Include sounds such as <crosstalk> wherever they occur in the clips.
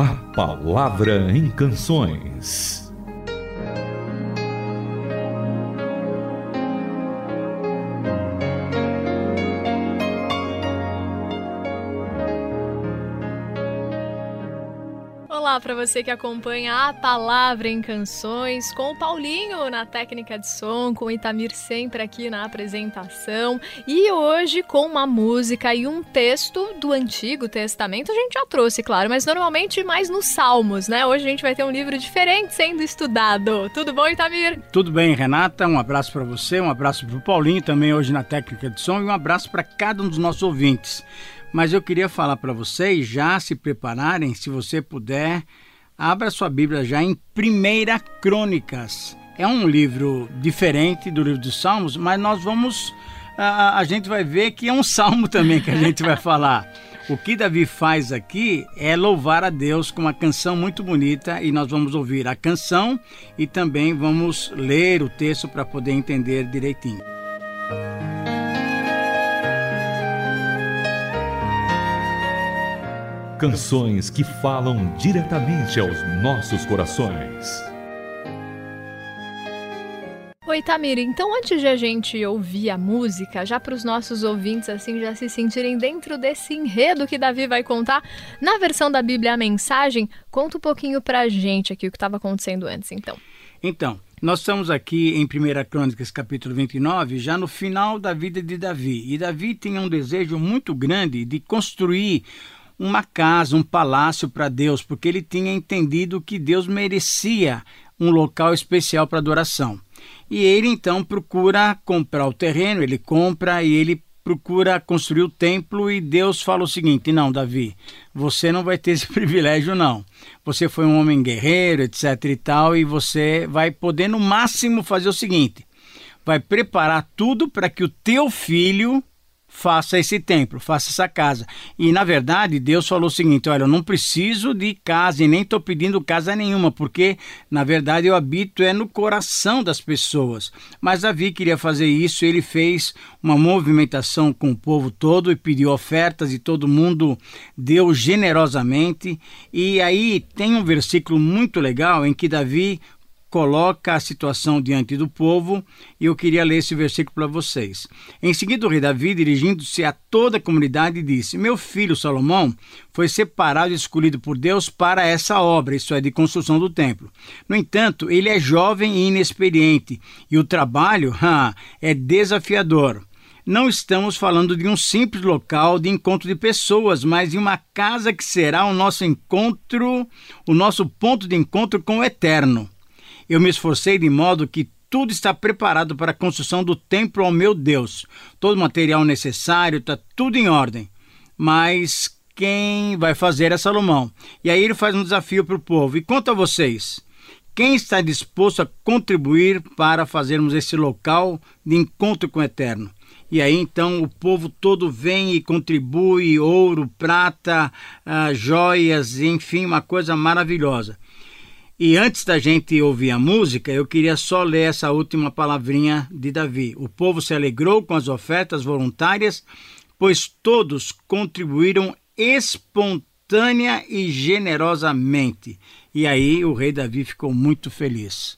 A Palavra em Canções. Para você que acompanha a Palavra em Canções, com o Paulinho na técnica de som, com o Itamir sempre aqui na apresentação. E hoje com uma música e um texto do Antigo Testamento. A gente já trouxe, claro, mas normalmente mais nos Salmos, né? Hoje a gente vai ter um livro diferente sendo estudado. Tudo bom, Itamir? Tudo bem, Renata. Um abraço para você, um abraço para o Paulinho também hoje na técnica de som e um abraço para cada um dos nossos ouvintes. Mas eu queria falar para vocês já se prepararem, se você puder, abra sua Bíblia já em Primeira Crônicas. É um livro diferente do livro dos Salmos, mas nós vamos a, a gente vai ver que é um salmo também que a <laughs> gente vai falar. O que Davi faz aqui é louvar a Deus com uma canção muito bonita e nós vamos ouvir a canção e também vamos ler o texto para poder entender direitinho. Canções que falam diretamente aos nossos corações. Oi, Tamira. Então, antes de a gente ouvir a música, já para os nossos ouvintes assim já se sentirem dentro desse enredo que Davi vai contar, na versão da Bíblia a mensagem, conta um pouquinho para a gente aqui o que estava acontecendo antes, então. Então, nós estamos aqui em 1 Crônicas, capítulo 29, já no final da vida de Davi. E Davi tinha um desejo muito grande de construir uma casa, um palácio para Deus, porque ele tinha entendido que Deus merecia um local especial para adoração. E ele então procura comprar o terreno, ele compra e ele procura construir o templo e Deus fala o seguinte: "Não, Davi, você não vai ter esse <laughs> privilégio não. Você foi um homem guerreiro, etc e tal, e você vai poder no máximo fazer o seguinte: vai preparar tudo para que o teu filho faça esse templo, faça essa casa. E na verdade, Deus falou o seguinte: olha, eu não preciso de casa e nem estou pedindo casa nenhuma, porque na verdade eu habito é no coração das pessoas. Mas Davi queria fazer isso, ele fez uma movimentação com o povo todo e pediu ofertas e todo mundo deu generosamente. E aí tem um versículo muito legal em que Davi coloca a situação diante do povo e eu queria ler esse versículo para vocês. Em seguida, o rei Davi, dirigindo-se a toda a comunidade, disse: Meu filho Salomão foi separado e escolhido por Deus para essa obra, isso é, de construção do templo. No entanto, ele é jovem e inexperiente e o trabalho <laughs> é desafiador. Não estamos falando de um simples local de encontro de pessoas, mas de uma casa que será o nosso encontro, o nosso ponto de encontro com o eterno. Eu me esforcei de modo que tudo está preparado para a construção do templo ao meu Deus. Todo o material necessário está tudo em ordem. Mas quem vai fazer é Salomão. E aí ele faz um desafio para o povo. E quanto a vocês? Quem está disposto a contribuir para fazermos esse local de encontro com o Eterno? E aí então o povo todo vem e contribui ouro, prata, uh, joias, enfim, uma coisa maravilhosa. E antes da gente ouvir a música, eu queria só ler essa última palavrinha de Davi. O povo se alegrou com as ofertas voluntárias, pois todos contribuíram espontânea e generosamente. E aí o rei Davi ficou muito feliz.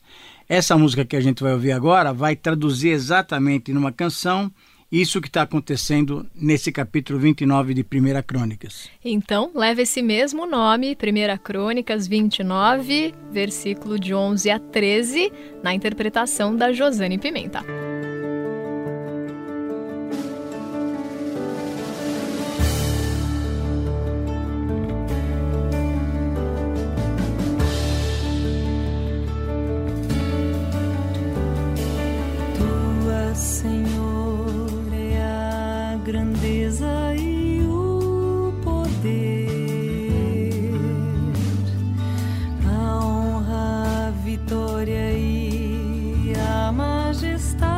Essa música que a gente vai ouvir agora vai traduzir exatamente numa canção isso que está acontecendo nesse capítulo 29 de 1 Crônicas. Então, leva esse mesmo nome, 1 Crônicas 29, versículo de 11 a 13, na interpretação da Josane Pimenta. E a majestade.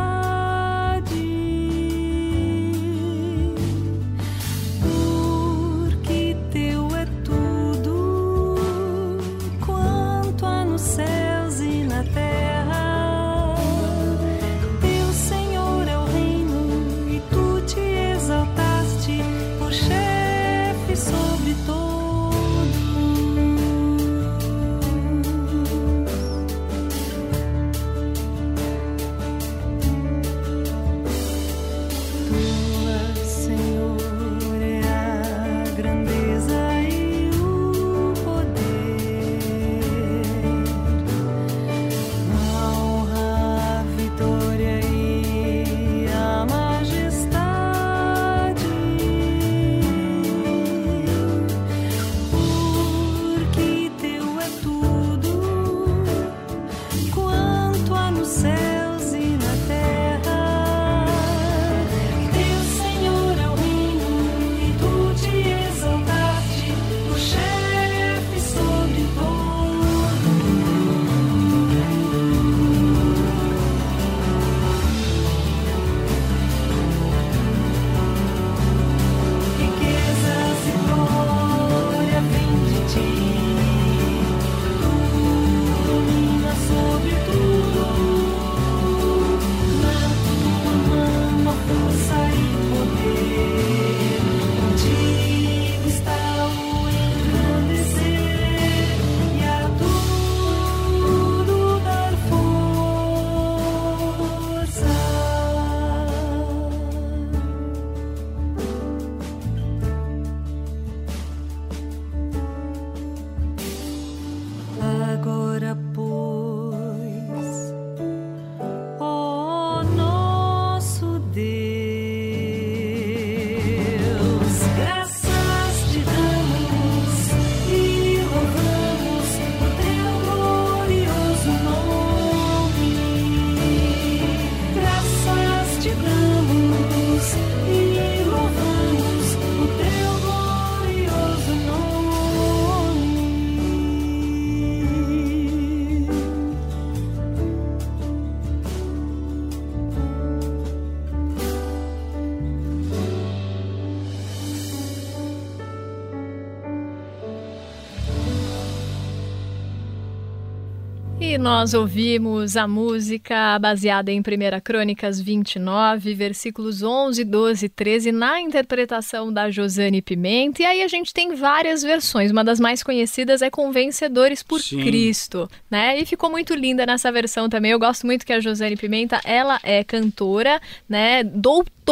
Nós ouvimos a música baseada em 1 Crônicas 29, versículos 11, 12 e 13, na interpretação da Josane Pimenta. E aí a gente tem várias versões. Uma das mais conhecidas é com Vencedores por Sim. Cristo, né? E ficou muito linda nessa versão também. Eu gosto muito que a Josane Pimenta, ela é cantora, né? Doutora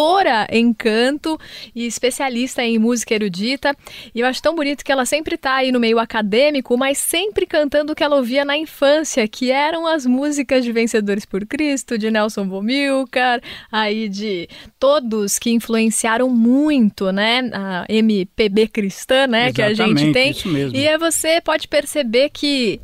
em canto e especialista em música erudita. E eu acho tão bonito que ela sempre tá aí no meio acadêmico, mas sempre cantando o que ela ouvia na infância que eram as músicas de Vencedores por Cristo, de Nelson Bomilcar, aí de todos que influenciaram muito, né, a MPB cristã, né, Exatamente, que a gente tem. Isso mesmo. E aí você pode perceber que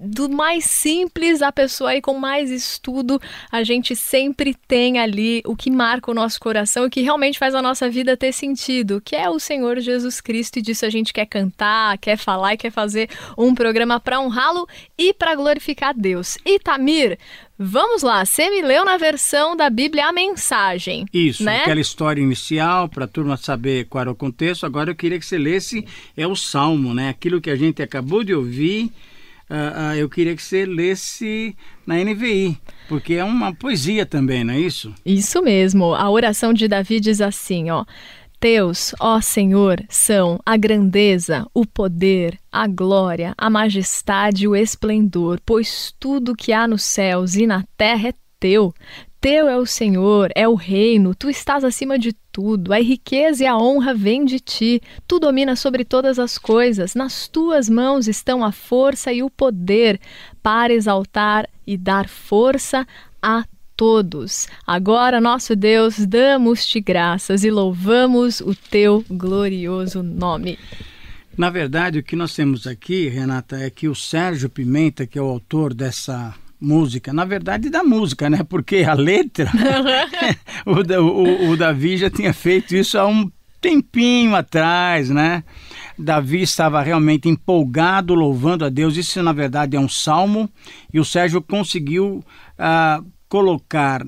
do mais simples à pessoa aí com mais estudo, a gente sempre tem ali o que marca o nosso coração e que realmente faz a nossa vida ter sentido, que é o Senhor Jesus Cristo e disso a gente quer cantar, quer falar e quer fazer um programa para honrá-lo e para glorificar Deus. Itamir, Vamos lá, você me leu na versão da Bíblia a mensagem. Isso, né? aquela história inicial, para a turma saber qual era o contexto. Agora eu queria que você lesse é o Salmo, né? Aquilo que a gente acabou de ouvir uh, uh, eu queria que você lesse na NVI, porque é uma poesia também, não é isso? Isso mesmo. A oração de Davi diz assim, ó. Teus, ó Senhor, são a grandeza, o poder, a glória, a majestade e o esplendor, pois tudo que há nos céus e na terra é teu. Teu é o Senhor, é o reino, tu estás acima de tudo, a riqueza e a honra vêm de ti, tu dominas sobre todas as coisas, nas tuas mãos estão a força e o poder para exaltar e dar força a todos. Agora, nosso Deus, damos-te graças e louvamos o teu glorioso nome. Na verdade, o que nós temos aqui, Renata, é que o Sérgio Pimenta, que é o autor dessa música, na verdade da música, né? Porque a letra, <laughs> o, o, o Davi já tinha feito isso há um tempinho atrás, né? Davi estava realmente empolgado, louvando a Deus. Isso, na verdade, é um salmo. E o Sérgio conseguiu uh, colocar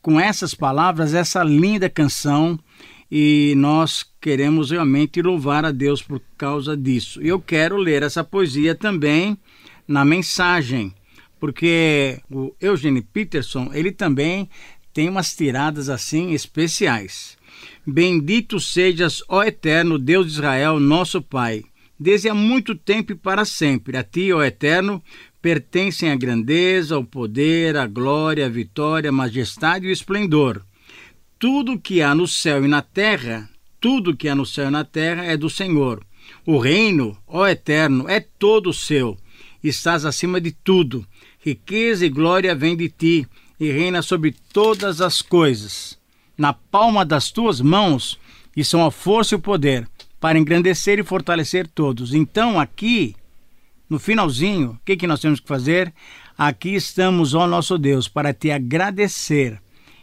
com essas palavras essa linda canção. E nós queremos realmente louvar a Deus por causa disso. Eu quero ler essa poesia também na mensagem porque o Eugene Peterson, ele também tem umas tiradas assim especiais. Bendito sejas, ó eterno Deus de Israel, nosso Pai, desde há muito tempo e para sempre. A ti, ó eterno, pertencem a grandeza, o poder, a glória, a vitória, a majestade e o esplendor. Tudo que há no céu e na terra, tudo que há no céu e na terra é do Senhor. O reino, ó eterno, é todo seu. Estás acima de tudo riqueza e glória vêm de ti, e reina sobre todas as coisas. Na palma das tuas mãos e são a força e o poder para engrandecer e fortalecer todos. Então, aqui, no finalzinho, o que, que nós temos que fazer? Aqui estamos, ó nosso Deus, para te agradecer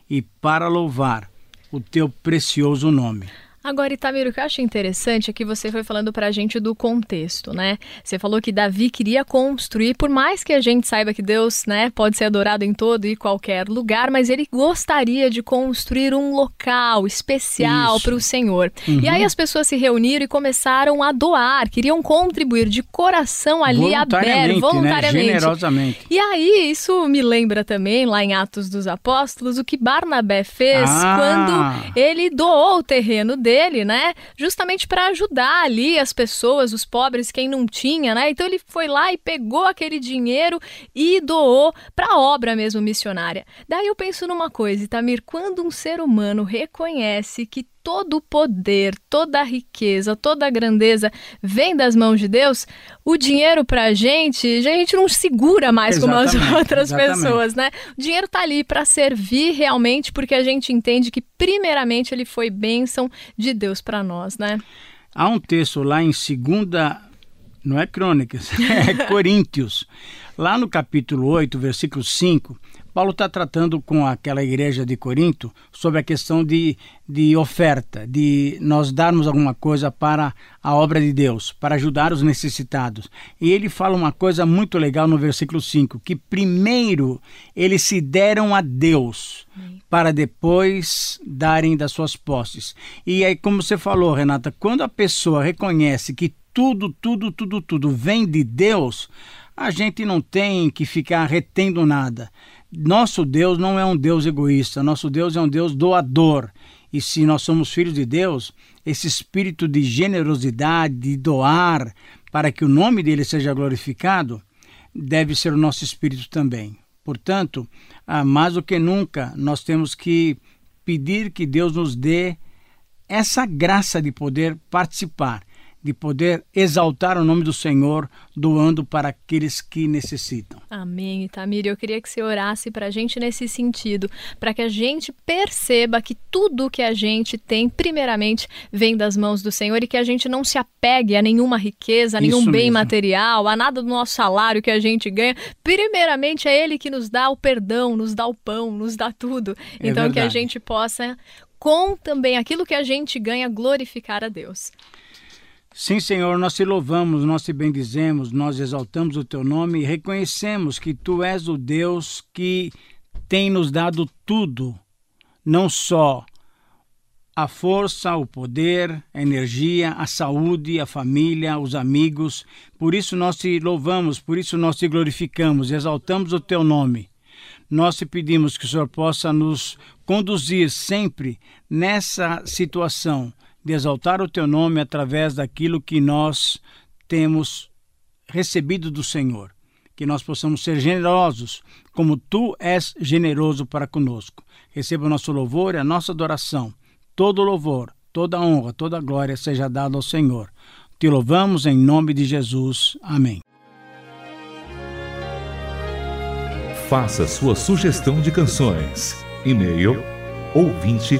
e para louvar o teu precioso nome. Agora, Itamiro, o que eu acho interessante é que você foi falando para a gente do contexto, né? Você falou que Davi queria construir, por mais que a gente saiba que Deus, né, pode ser adorado em todo e qualquer lugar, mas ele gostaria de construir um local especial para o Senhor. Uhum. E aí as pessoas se reuniram e começaram a doar, queriam contribuir de coração ali aberto, voluntariamente. Né? Generosamente. E aí isso me lembra também, lá em Atos dos Apóstolos, o que Barnabé fez ah. quando ele doou o terreno dele dele, né? Justamente para ajudar ali as pessoas, os pobres, quem não tinha, né? Então ele foi lá e pegou aquele dinheiro e doou para a obra mesmo missionária. Daí eu penso numa coisa, Tamir, quando um ser humano reconhece que todo o poder, toda a riqueza, toda a grandeza vem das mãos de Deus, o dinheiro para a gente, a gente não segura mais exatamente, como as outras exatamente. pessoas, né? O dinheiro está ali para servir realmente porque a gente entende que primeiramente ele foi bênção de Deus para nós, né? Há um texto lá em segunda, não é Crônicas, <laughs> é Coríntios, lá no capítulo 8, versículo 5, Paulo está tratando com aquela igreja de Corinto sobre a questão de, de oferta, de nós darmos alguma coisa para a obra de Deus, para ajudar os necessitados. E ele fala uma coisa muito legal no versículo 5, que primeiro eles se deram a Deus para depois darem das suas posses. E aí, como você falou, Renata, quando a pessoa reconhece que tudo, tudo, tudo, tudo vem de Deus, a gente não tem que ficar retendo nada. Nosso Deus não é um Deus egoísta, nosso Deus é um Deus doador. E se nós somos filhos de Deus, esse espírito de generosidade, de doar, para que o nome dele seja glorificado, deve ser o nosso espírito também. Portanto, mais do que nunca, nós temos que pedir que Deus nos dê essa graça de poder participar de poder exaltar o nome do Senhor, doando para aqueles que necessitam. Amém, Itamir. Eu queria que você orasse para a gente nesse sentido, para que a gente perceba que tudo que a gente tem, primeiramente, vem das mãos do Senhor e que a gente não se apegue a nenhuma riqueza, a nenhum Isso bem mesmo. material, a nada do nosso salário que a gente ganha. Primeiramente, é Ele que nos dá o perdão, nos dá o pão, nos dá tudo. É então, verdade. que a gente possa, com também aquilo que a gente ganha, glorificar a Deus. Sim, Senhor, nós te louvamos, nós te bendizemos, nós exaltamos o teu nome e reconhecemos que tu és o Deus que tem nos dado tudo, não só a força, o poder, a energia, a saúde, a família, os amigos. Por isso nós te louvamos, por isso nós te glorificamos, exaltamos o teu nome. Nós te pedimos que o Senhor possa nos conduzir sempre nessa situação de exaltar o teu nome através daquilo que nós temos recebido do Senhor. Que nós possamos ser generosos, como tu és generoso para conosco. Receba o nosso louvor e a nossa adoração. Todo louvor, toda honra, toda glória seja dada ao Senhor. Te louvamos em nome de Jesus. Amém. Faça sua sugestão de canções. E-mail ouvinte